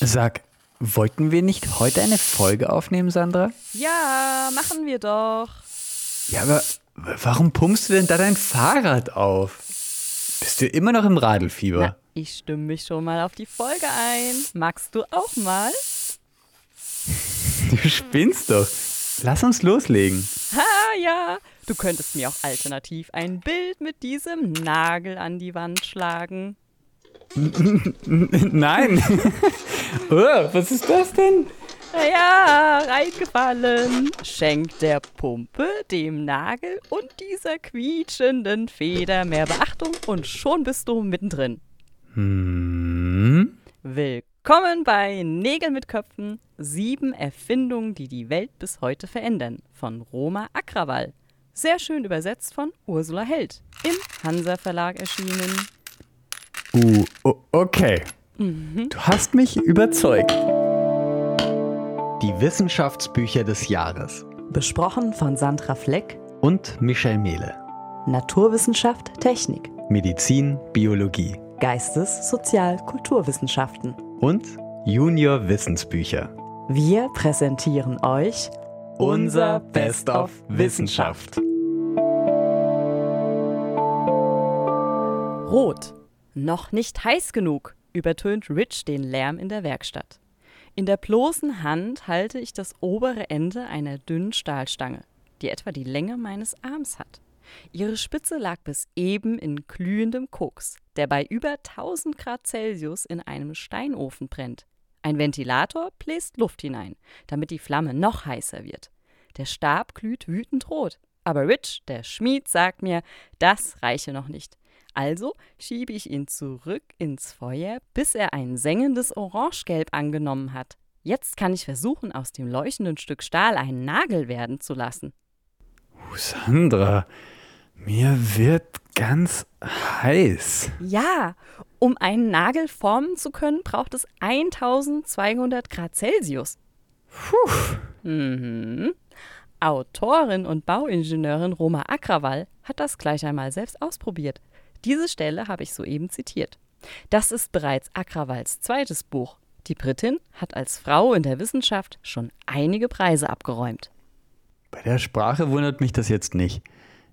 Sag, wollten wir nicht heute eine Folge aufnehmen, Sandra? Ja, machen wir doch. Ja, aber warum pumpst du denn da dein Fahrrad auf? Bist du immer noch im Radelfieber? Na, ich stimme mich schon mal auf die Folge ein. Magst du auch mal? Du spinnst doch. Lass uns loslegen. Ha, ja. Du könntest mir auch alternativ ein Bild mit diesem Nagel an die Wand schlagen. Nein. Oh, was ist das denn? Ja, reingefallen. Schenkt der Pumpe, dem Nagel und dieser quietschenden Feder mehr Beachtung und schon bist du mittendrin. Hm? Willkommen bei Nägel mit Köpfen. Sieben Erfindungen, die die Welt bis heute verändern. Von Roma Agrawal. Sehr schön übersetzt von Ursula Held. Im Hansa Verlag erschienen. Uh, okay. Mhm. Du hast mich überzeugt. Die Wissenschaftsbücher des Jahres. Besprochen von Sandra Fleck. Und Michel Mehle. Naturwissenschaft, Technik. Medizin, Biologie. Geistes-, Sozial-, Kulturwissenschaften. Und Junior Wissensbücher. Wir präsentieren euch unser Best of Wissenschaft. Rot. Noch nicht heiß genug, übertönt Rich den Lärm in der Werkstatt. In der bloßen Hand halte ich das obere Ende einer dünnen Stahlstange, die etwa die Länge meines Arms hat. Ihre Spitze lag bis eben in glühendem Koks, der bei über 1000 Grad Celsius in einem Steinofen brennt. Ein Ventilator bläst Luft hinein, damit die Flamme noch heißer wird. Der Stab glüht wütend rot. Aber Rich, der Schmied, sagt mir, das reiche noch nicht. Also schiebe ich ihn zurück ins Feuer, bis er ein sengendes Orangegelb angenommen hat. Jetzt kann ich versuchen, aus dem leuchtenden Stück Stahl einen Nagel werden zu lassen. Sandra, mir wird ganz heiß. Ja, um einen Nagel formen zu können, braucht es 1200 Grad Celsius. Puh. Mhm. Autorin und Bauingenieurin Roma Agrawal hat das gleich einmal selbst ausprobiert. Diese Stelle habe ich soeben zitiert. Das ist bereits Agrawals zweites Buch. Die Britin hat als Frau in der Wissenschaft schon einige Preise abgeräumt. Bei der Sprache wundert mich das jetzt nicht.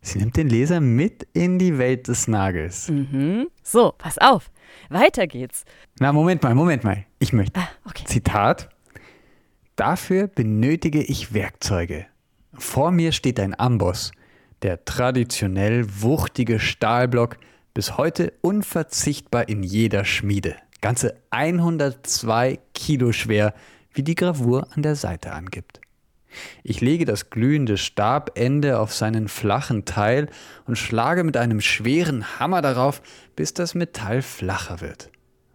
Sie nimmt den Leser mit in die Welt des Nagels. Mhm. So, pass auf. Weiter geht's. Na, Moment mal, Moment mal. Ich möchte. Ah, okay. Zitat. Dafür benötige ich Werkzeuge. Vor mir steht ein Amboss, der traditionell wuchtige Stahlblock, bis heute unverzichtbar in jeder Schmiede. Ganze 102 Kilo schwer, wie die Gravur an der Seite angibt. Ich lege das glühende Stabende auf seinen flachen Teil und schlage mit einem schweren Hammer darauf, bis das Metall flacher wird.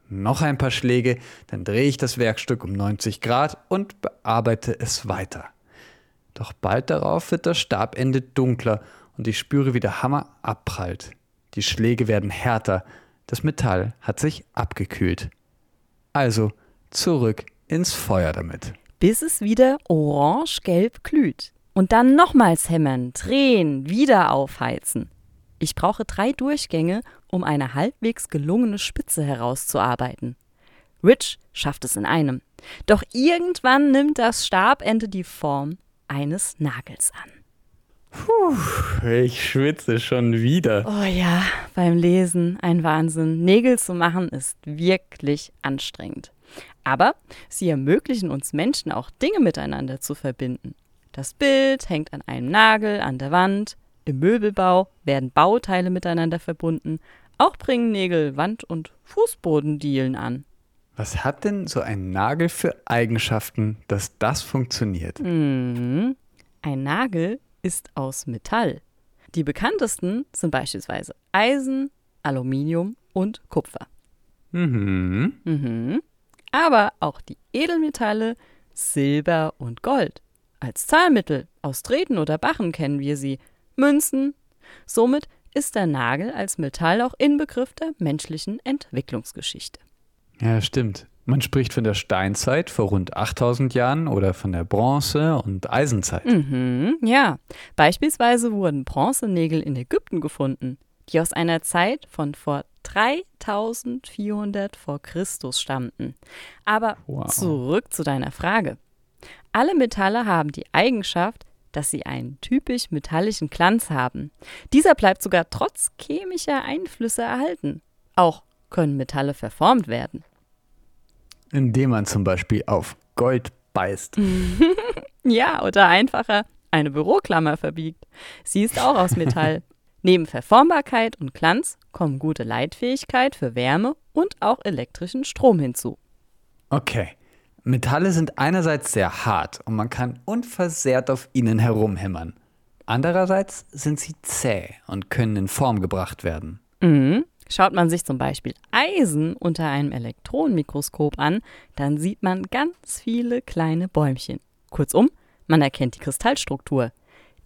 Noch ein paar Schläge, dann drehe ich das Werkstück um 90 Grad und bearbeite es weiter. Doch bald darauf wird das Stabende dunkler und ich spüre, wie der Hammer abprallt. Die Schläge werden härter, das Metall hat sich abgekühlt. Also zurück ins Feuer damit. Bis es wieder orange-gelb glüht. Und dann nochmals hämmern, drehen, wieder aufheizen. Ich brauche drei Durchgänge, um eine halbwegs gelungene Spitze herauszuarbeiten. Rich schafft es in einem. Doch irgendwann nimmt das Stabende die Form eines Nagels an. Puh, ich schwitze schon wieder. Oh ja, beim Lesen ein Wahnsinn. Nägel zu machen ist wirklich anstrengend. Aber sie ermöglichen uns Menschen auch Dinge miteinander zu verbinden. Das Bild hängt an einem Nagel an der Wand. Im Möbelbau werden Bauteile miteinander verbunden. Auch bringen Nägel Wand- und Fußbodendielen an. Was hat denn so ein Nagel für Eigenschaften, dass das funktioniert? Mhm. Ein Nagel ist aus Metall. Die bekanntesten sind beispielsweise Eisen, Aluminium und Kupfer. Mhm. Mhm. Aber auch die Edelmetalle Silber und Gold. Als Zahlmittel aus Drähten oder Bachen kennen wir sie, Münzen. Somit ist der Nagel als Metall auch Inbegriff der menschlichen Entwicklungsgeschichte. Ja, stimmt. Man spricht von der Steinzeit vor rund 8000 Jahren oder von der Bronze- und Eisenzeit. Mhm, ja. Beispielsweise wurden Bronzenägel in Ägypten gefunden, die aus einer Zeit von vor 3400 vor Christus stammten. Aber Wow. zurück zu deiner Frage. Alle Metalle haben die Eigenschaft, dass sie einen typisch metallischen Glanz haben. Dieser bleibt sogar trotz chemischer Einflüsse erhalten. Auch können Metalle verformt werden. Indem man zum Beispiel auf Gold beißt. Ja, oder einfacher eine Büroklammer verbiegt. Sie ist auch aus Metall. Neben Verformbarkeit und Glanz kommen gute Leitfähigkeit für Wärme und auch elektrischen Strom hinzu. Okay. Metalle sind einerseits sehr hart und man kann unversehrt auf ihnen herumhämmern. Andererseits sind sie zäh und können in Form gebracht werden. Mhm. Schaut man sich zum Beispiel Eisen unter einem Elektronenmikroskop an, dann sieht man ganz viele kleine Bäumchen. Kurzum, man erkennt die Kristallstruktur.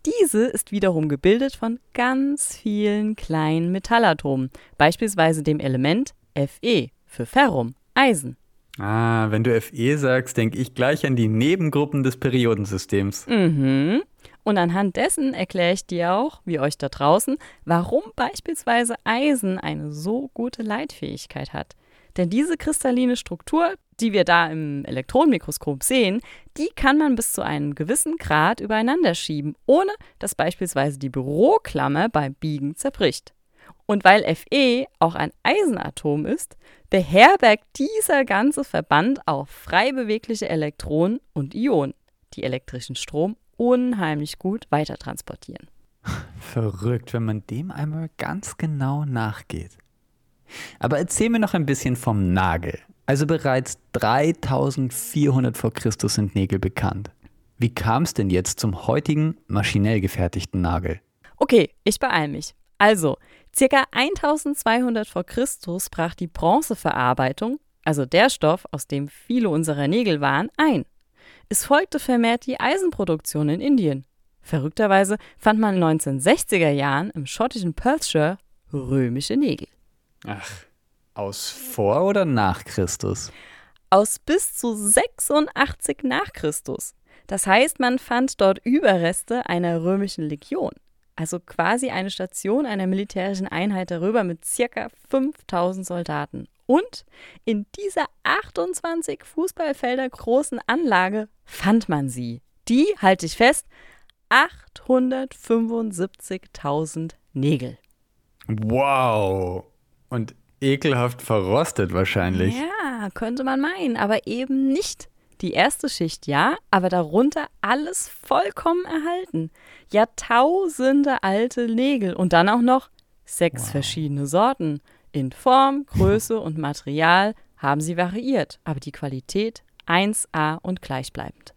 Diese ist wiederum gebildet von ganz vielen kleinen Metallatomen, beispielsweise dem Element Fe für Ferrum, Eisen. Ah, wenn du Fe sagst, denke ich gleich an die Nebengruppen des Periodensystems. Mhm. Und anhand dessen erkläre ich dir auch, wie euch da draußen, warum beispielsweise Eisen eine so gute Leitfähigkeit hat. Denn diese kristalline Struktur, die wir da im Elektronenmikroskop sehen, die kann man bis zu einem gewissen Grad übereinander schieben, ohne dass beispielsweise die Büroklammer beim Biegen zerbricht. Und weil Fe auch ein Eisenatom ist, beherbergt dieser ganze Verband auch frei bewegliche Elektronen und Ionen, die elektrischen Strom unheimlich gut weitertransportieren. Verrückt, wenn man dem einmal ganz genau nachgeht. Aber erzähl mir noch ein bisschen vom Nagel. Also bereits 3400 vor Christus sind Nägel bekannt. Wie kam es denn jetzt zum heutigen maschinell gefertigten Nagel? Okay, ich beeil mich. Also, circa 1200 vor Christus brach die Bronzeverarbeitung, also der Stoff, aus dem viele unserer Nägel waren, ein. Es folgte vermehrt die Eisenproduktion in Indien. Verrückterweise fand man in den 1960er Jahren im schottischen Perthshire römische Nägel. Ach, aus vor oder nach Christus? Aus bis zu 86 nach Christus. Das heißt, man fand dort Überreste einer römischen Legion. Also quasi eine Station einer militärischen Einheit der Römer mit circa 5000 Soldaten. Und in dieser 28 Fußballfelder großen Anlage fand man sie. Die, halte ich fest, 875.000 Nägel. Wow. Und ekelhaft verrostet wahrscheinlich. Ja, könnte man meinen, aber eben nicht. Die erste Schicht ja, aber darunter alles vollkommen erhalten. Jahrtausende alte Nägel und dann auch noch sechs verschiedene Sorten. In Form, Größe und Material haben sie variiert, aber die Qualität 1A und gleichbleibend.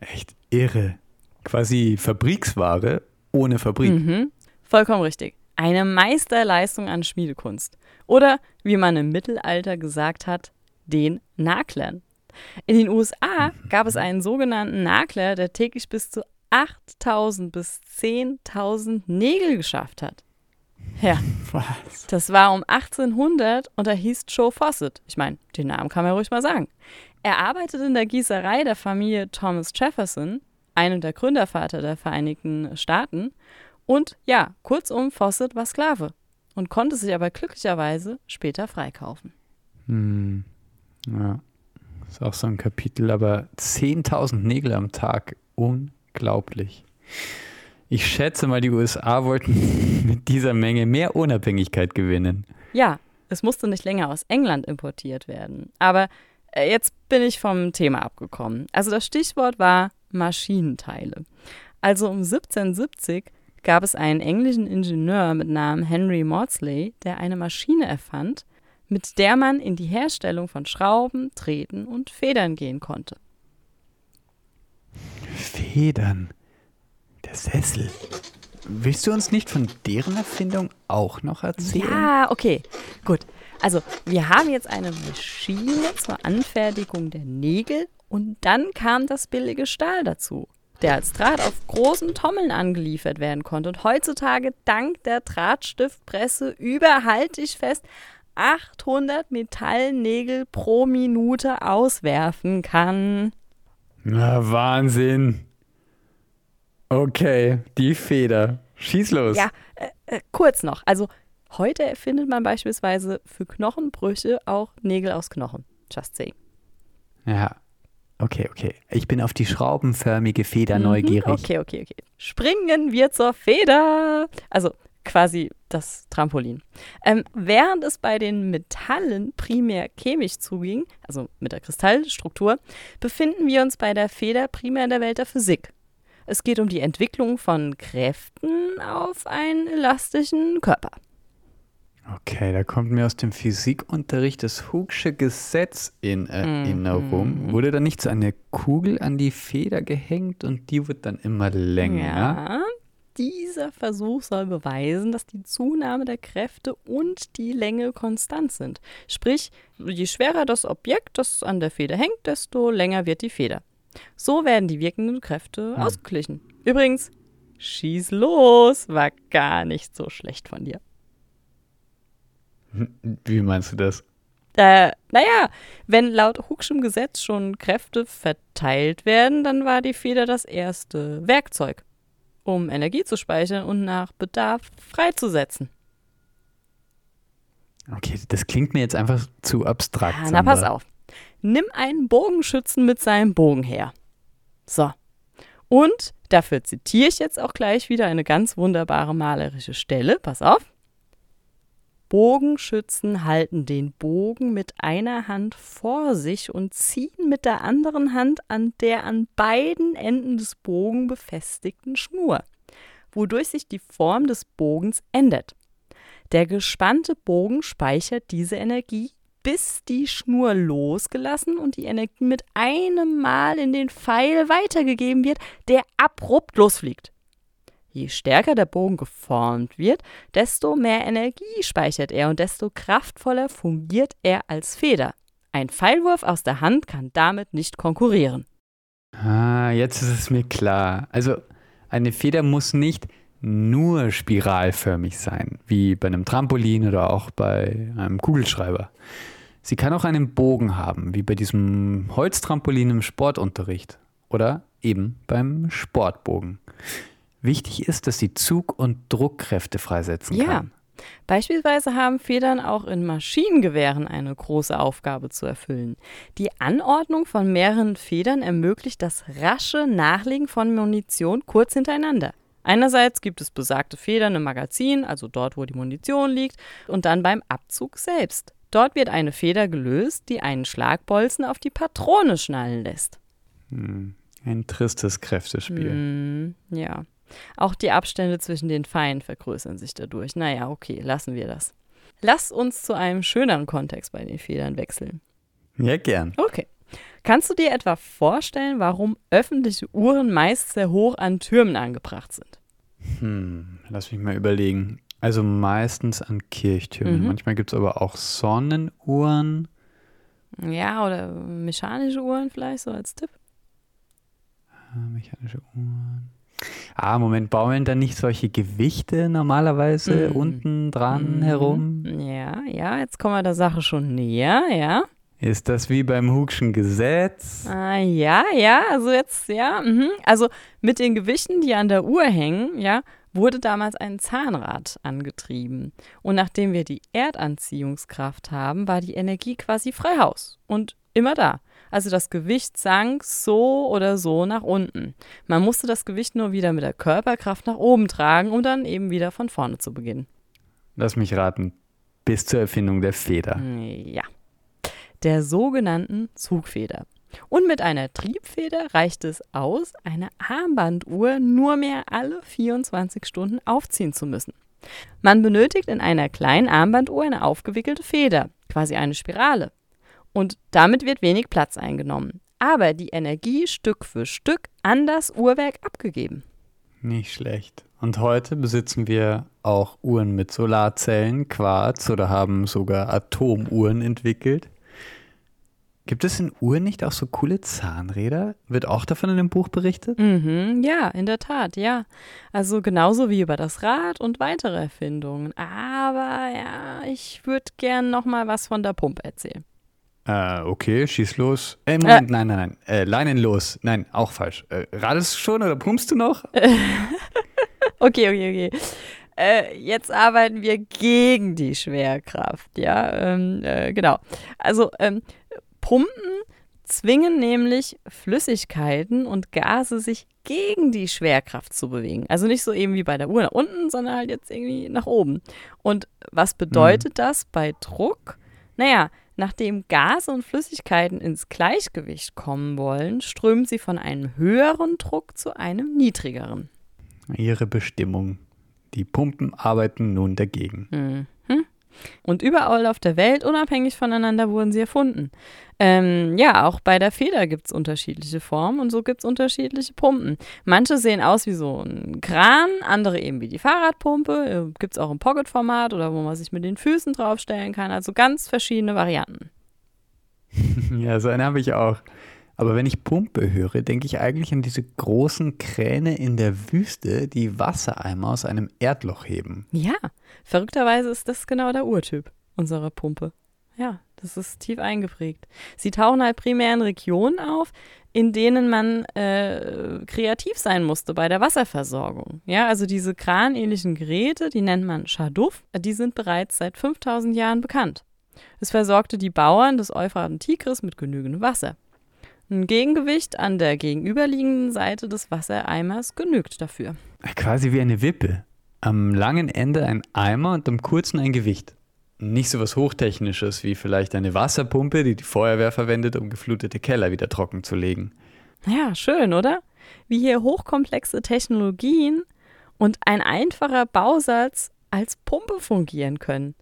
Echt irre. Quasi Fabriksware ohne Fabrik. Mhm, vollkommen richtig. Eine Meisterleistung an Schmiedekunst. Oder, wie man im Mittelalter gesagt hat, den Naglern. In den USA gab es einen sogenannten Nagler, der täglich bis zu 8000 bis 10.000 Nägel geschafft hat. Ja, Was? das war um 1800 und er hieß Joe Fawcett. Ich meine, den Namen kann man ruhig mal sagen. Er arbeitete in der Gießerei der Familie Thomas Jefferson, einem der Gründervater der Vereinigten Staaten. Und ja, kurzum, Fawcett war Sklave und konnte sich aber glücklicherweise später freikaufen. Hm. Ja. Ist auch so ein Kapitel, aber 10.000 Nägel am Tag. Unglaublich. Ich schätze mal, die USA wollten mit dieser Menge mehr Unabhängigkeit gewinnen. Ja, es musste nicht länger aus England importiert werden. Aber äh, jetzt bin ich vom Thema abgekommen. Also das Stichwort war Maschinenteile. Also um 1770 gab es einen englischen Ingenieur mit Namen Henry Maudsley, der eine Maschine erfand, mit der man in die Herstellung von Schrauben, Drähten und Federn gehen konnte. Federn. Der Sessel. Willst du uns nicht von deren Erfindung auch noch erzählen? Ja, okay, gut. Also, wir haben jetzt eine Maschine zur Anfertigung der Nägel und dann kam das billige Stahl dazu, der als Draht auf großen Tommeln angeliefert werden konnte und heutzutage dank der Drahtstiftpresse über, halte ich fest, 800 Metallnägel pro Minute auswerfen kann. Na, Wahnsinn. Okay, die Feder. Schieß los. Ja, äh, äh, kurz noch. Also Heute erfindet man beispielsweise für Knochenbrüche auch Nägel aus Knochen. Just saying. Ja. Okay, okay. Ich bin auf die schraubenförmige Feder Mhm, neugierig. Okay, okay, okay. Springen wir zur Feder. Also quasi das Trampolin. Ähm, während es bei den Metallen primär chemisch zuging, also mit der Kristallstruktur, befinden wir uns bei der Feder primär in der Welt der Physik. Es geht um die Entwicklung von Kräften auf einen elastischen Körper. Okay, da kommt mir aus dem Physikunterricht das Hoogsche Gesetz in Erinnerung. Mhm. Wurde da nicht so eine Kugel an die Feder gehängt und die wird dann immer länger? Ja. Dieser Versuch soll beweisen, dass die Zunahme der Kräfte und die Länge konstant sind. Sprich, je schwerer das Objekt, das an der Feder hängt, desto länger wird die Feder. So werden die wirkenden Kräfte Hm. ausgeglichen. Übrigens, schieß los, war gar nicht so schlecht von dir. Wie meinst du das? Äh, naja, wenn laut Hookschem Gesetz schon Kräfte verteilt werden, dann war die Feder das erste Werkzeug, um Energie zu speichern und nach Bedarf freizusetzen. Okay, das klingt mir jetzt einfach zu abstrakt. Ja, na, pass auf. Nimm einen Bogenschützen mit seinem Bogen her. So. Und dafür zitiere ich jetzt auch gleich wieder eine ganz wunderbare malerische Stelle. Pass auf. Bogenschützen halten den Bogen mit einer Hand vor sich und ziehen mit der anderen Hand an der an beiden Enden des Bogen befestigten Schnur, wodurch sich die Form des Bogens ändert. Der gespannte Bogen speichert diese Energie, bis die Schnur losgelassen und die Energie mit einem Mal in den Pfeil weitergegeben wird, der abrupt losfliegt. Je stärker der Bogen geformt wird, desto mehr Energie speichert er und desto kraftvoller fungiert er als Feder. Ein Pfeilwurf aus der Hand kann damit nicht konkurrieren. Ah, jetzt ist es mir klar. Also eine Feder muss nicht nur spiralförmig sein, wie bei einem Trampolin oder auch bei einem Kugelschreiber. Sie kann auch einen Bogen haben, wie bei diesem Holztrampolin im Sportunterricht oder eben beim Sportbogen. Wichtig ist, dass sie Zug- und Druckkräfte freisetzen Ja. kann. Beispielsweise haben Federn auch in Maschinengewehren eine große Aufgabe zu erfüllen. Die Anordnung von mehreren Federn ermöglicht das rasche Nachlegen von Munition kurz hintereinander. Einerseits gibt es besagte Federn im Magazin, also dort, wo die Munition liegt, und dann beim Abzug selbst. Dort wird eine Feder gelöst, die einen Schlagbolzen auf die Patrone schnallen lässt. Hm, ein tristes Kräftespiel. Hm, ja. Auch die Abstände zwischen den Pfeilen vergrößern sich dadurch. Naja, okay, lassen wir das. Lass uns zu einem schöneren Kontext bei den Federn wechseln. Ja, gern. Okay. Kannst du dir etwa vorstellen, warum öffentliche Uhren meist sehr hoch an Türmen angebracht sind? Hm, lass mich mal überlegen. Also meistens an Kirchtürmen. Mhm. Manchmal gibt es aber auch Sonnenuhren. Ja, oder mechanische Uhren vielleicht so als Tipp? Ah, mechanische Uhren. Ah, Moment, baumeln da nicht solche Gewichte normalerweise Mhm. unten dran Mhm. herum? Ja, ja, jetzt kommen wir der Sache schon näher, ja. Ist das wie beim Hugschen Gesetz? Ah, ja, ja, also jetzt, ja, mhm. also mit den Gewichten, die an der Uhr hängen, ja, wurde damals ein Zahnrad angetrieben. Und nachdem wir die Erdanziehungskraft haben, war die Energie quasi frei Haus und immer da. Also das Gewicht sank so oder so nach unten. Man musste das Gewicht nur wieder mit der Körperkraft nach oben tragen, um dann eben wieder von vorne zu beginnen. Lass mich raten. Bis zur Erfindung der Feder. Ja. Der sogenannten Zugfeder. Und mit einer Triebfeder reicht es aus, eine Armbanduhr nur mehr alle 24 Stunden aufziehen zu müssen. Man benötigt in einer kleinen Armbanduhr eine aufgewickelte Feder, quasi eine Spirale. Und damit wird wenig Platz eingenommen. Aber die Energie Stück für Stück an das Uhrwerk abgegeben. Nicht schlecht. Und heute besitzen wir auch Uhren mit Solarzellen, Quarz oder haben sogar Atomuhren entwickelt. Gibt es in Uhren nicht auch so coole Zahnräder? Wird auch davon in dem Buch berichtet? Mhm, ja, in der Tat, ja. Also genauso wie über das Rad und weitere Erfindungen. Aber ja, ich würde gern noch mal was von der Pumpe erzählen. Äh, okay, schieß los. Äh, Moment, nein, nein, nein. Äh, Leinen los. Nein, auch falsch. Äh, radest du schon oder pumpst du noch? Okay, okay, okay. äh, jetzt arbeiten wir gegen die Schwerkraft. Ja, ähm, äh, genau. Also ähm, Pumpen zwingen nämlich Flüssigkeiten und Gase sich gegen die Schwerkraft zu bewegen. Also nicht so eben wie bei der Uhr nach unten, sondern halt jetzt irgendwie nach oben. Und was bedeutet mhm. das bei Druck? Naja, nachdem Gase und Flüssigkeiten ins Gleichgewicht kommen wollen, strömen sie von einem höheren Druck zu einem niedrigeren. Ihre Bestimmung. Die Pumpen arbeiten nun dagegen. Mhm. Und überall auf der Welt, unabhängig voneinander, wurden sie erfunden. Ähm, ja, auch bei der Feder gibt es unterschiedliche Formen und so gibt es unterschiedliche Pumpen. Manche sehen aus wie so ein Kran, andere eben wie die Fahrradpumpe. Äh, gibt es auch im Pocket-Format oder wo man sich mit den Füßen draufstellen kann. Also ganz verschiedene Varianten. ja, so eine habe ich auch. Aber wenn ich Pumpe höre, denke ich eigentlich an diese großen Kräne in der Wüste, die Wassereimer aus einem Erdloch heben. Ja, verrückterweise ist das genau der Urtyp unserer Pumpe. Ja, das ist tief eingeprägt. Sie tauchen halt primär in Regionen auf, in denen man äh, kreativ sein musste bei der Wasserversorgung. Ja, also diese kranähnlichen Geräte, die nennt man Schaduff, die sind bereits seit 5000 Jahren bekannt. Es versorgte die Bauern des Euphrat und Tigris mit genügend Wasser. Ein Gegengewicht an der gegenüberliegenden Seite des Wassereimers genügt dafür. Quasi wie eine Wippe. Am langen Ende ein Eimer und am kurzen ein Gewicht. Nicht so was Hochtechnisches wie vielleicht eine Wasserpumpe, die die Feuerwehr verwendet, um geflutete Keller wieder trocken zu legen. Ja, schön, oder? Wie hier hochkomplexe Technologien und ein einfacher Bausatz als Pumpe fungieren können.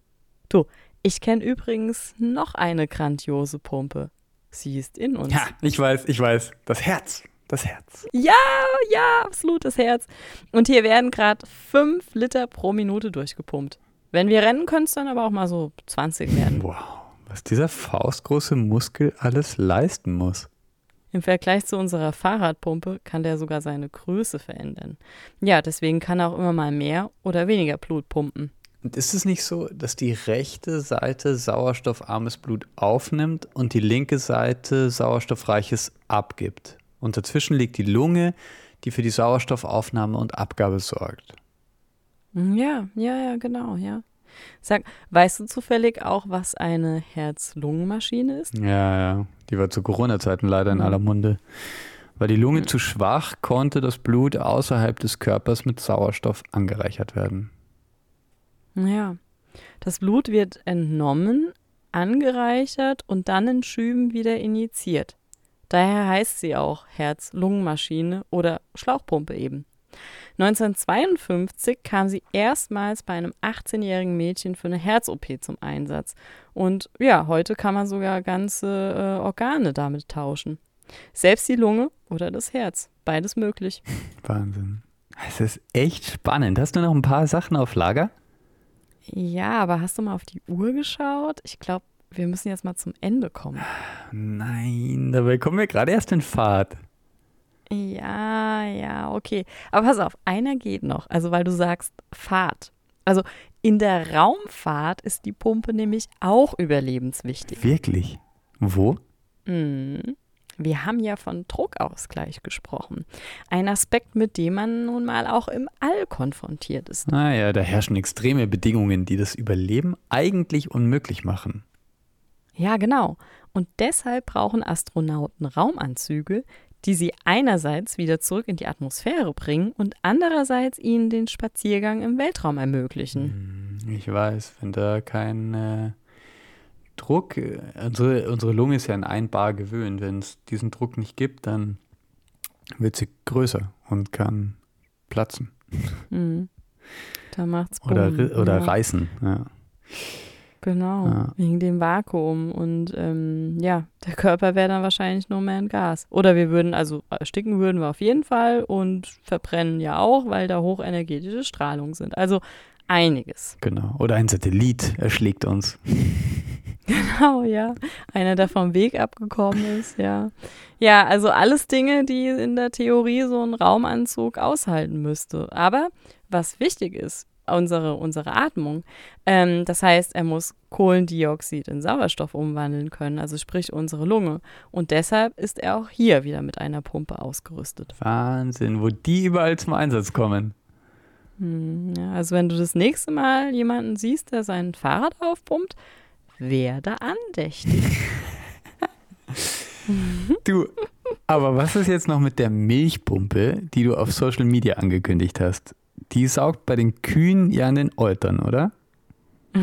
Du, ich kenne übrigens noch eine grandiose Pumpe. Sie ist in uns. Ja, ich weiß, ich weiß. Das Herz. Das Herz. Ja, ja, absolut das Herz. Und hier werden gerade 5 Liter pro Minute durchgepumpt. Wenn wir rennen, können es dann aber auch mal so 20 werden. Wow, was dieser faustgroße Muskel alles leisten muss. Im Vergleich zu unserer Fahrradpumpe kann der sogar seine Größe verändern. Ja, deswegen kann er auch immer mal mehr oder weniger Blut pumpen. Und ist es nicht so, dass die rechte Seite sauerstoffarmes Blut aufnimmt und die linke Seite sauerstoffreiches abgibt? Und dazwischen liegt die Lunge, die für die Sauerstoffaufnahme und Abgabe sorgt. Ja, ja, ja, genau, ja. Sag, weißt du zufällig auch, was eine Herz-Lungen-Maschine ist? Ja, ja. Die war zu Corona-Zeiten leider in mhm. aller Munde. War die Lunge mhm. zu schwach, konnte das Blut außerhalb des Körpers mit Sauerstoff angereichert werden. Ja. Das Blut wird entnommen, angereichert und dann in Schüben wieder injiziert. Daher heißt sie auch Herz-Lungen-Maschine oder Schlauchpumpe eben. 1952 kam sie erstmals bei einem 18-jährigen Mädchen für eine Herz-OP zum Einsatz. Und ja, heute kann man sogar ganze äh, Organe damit tauschen. Selbst die Lunge oder das Herz. Beides möglich. Wahnsinn. Es ist echt spannend. Hast du noch ein paar Sachen auf Lager? Ja, aber hast du mal auf die Uhr geschaut? Ich glaube, wir müssen jetzt mal zum Ende kommen. Nein, dabei kommen wir gerade erst in Fahrt. Ja, ja, okay. Aber pass auf, einer geht noch. Also, weil du sagst Fahrt. Also, in der Raumfahrt ist die Pumpe nämlich auch überlebenswichtig. Wirklich? Wo? Mhm. Wir haben ja von Druckausgleich gesprochen. Ein Aspekt, mit dem man nun mal auch im All konfrontiert ist. Naja, da herrschen extreme Bedingungen, die das Überleben eigentlich unmöglich machen. Ja, genau. Und deshalb brauchen Astronauten Raumanzüge, die sie einerseits wieder zurück in die Atmosphäre bringen und andererseits ihnen den Spaziergang im Weltraum ermöglichen. Hm, ich weiß, wenn da kein Druck, äh, unsere, unsere Lunge ist ja an ein Bar gewöhnt. Wenn es diesen Druck nicht gibt, dann wird sie größer und kann platzen. Mhm. Da macht's Boom. Oder, oder ja. reißen, ja. Genau, ja. wegen dem Vakuum. Und ähm, ja, der Körper wäre dann wahrscheinlich nur mehr ein Gas. Oder wir würden, also ersticken würden wir auf jeden Fall und verbrennen ja auch, weil da hochenergetische Strahlung sind. Also einiges. Genau. Oder ein Satellit erschlägt uns. Genau, ja. Einer, der vom Weg abgekommen ist, ja. Ja, also alles Dinge, die in der Theorie so ein Raumanzug aushalten müsste. Aber was wichtig ist, unsere, unsere Atmung. Ähm, das heißt, er muss Kohlendioxid in Sauerstoff umwandeln können, also sprich unsere Lunge. Und deshalb ist er auch hier wieder mit einer Pumpe ausgerüstet. Wahnsinn, wo die überall zum Einsatz kommen. Hm, ja, also wenn du das nächste Mal jemanden siehst, der sein Fahrrad aufpumpt, werde andächtig. Du, aber was ist jetzt noch mit der Milchpumpe, die du auf Social Media angekündigt hast? Die saugt bei den Kühen ja an den Eutern, oder?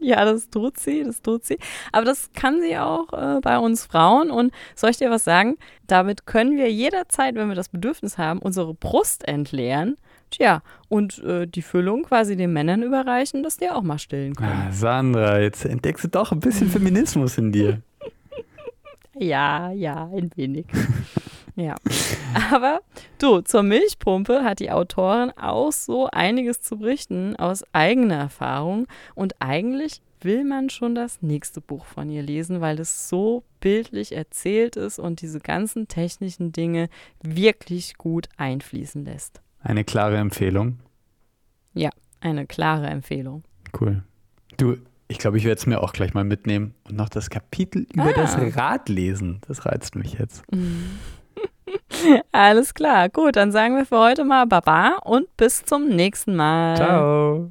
ja, das tut sie, das tut sie. Aber das kann sie auch äh, bei uns Frauen. Und soll ich dir was sagen? Damit können wir jederzeit, wenn wir das Bedürfnis haben, unsere Brust entleeren. Tja, und äh, die Füllung quasi den Männern überreichen, dass die auch mal stillen können. Ah, Sandra, jetzt entdeckst du doch ein bisschen Feminismus in dir. Ja, ja, ein wenig. ja. Aber du, zur Milchpumpe hat die Autorin auch so einiges zu berichten aus eigener Erfahrung. Und eigentlich will man schon das nächste Buch von ihr lesen, weil es so bildlich erzählt ist und diese ganzen technischen Dinge wirklich gut einfließen lässt. Eine klare Empfehlung. Ja, eine klare Empfehlung. Cool. Du, ich glaube, ich werde es mir auch gleich mal mitnehmen und noch das Kapitel über Ah. das Rad lesen. Das reizt mich jetzt. Alles klar, gut, dann sagen wir für heute mal Baba und bis zum nächsten Mal. Ciao.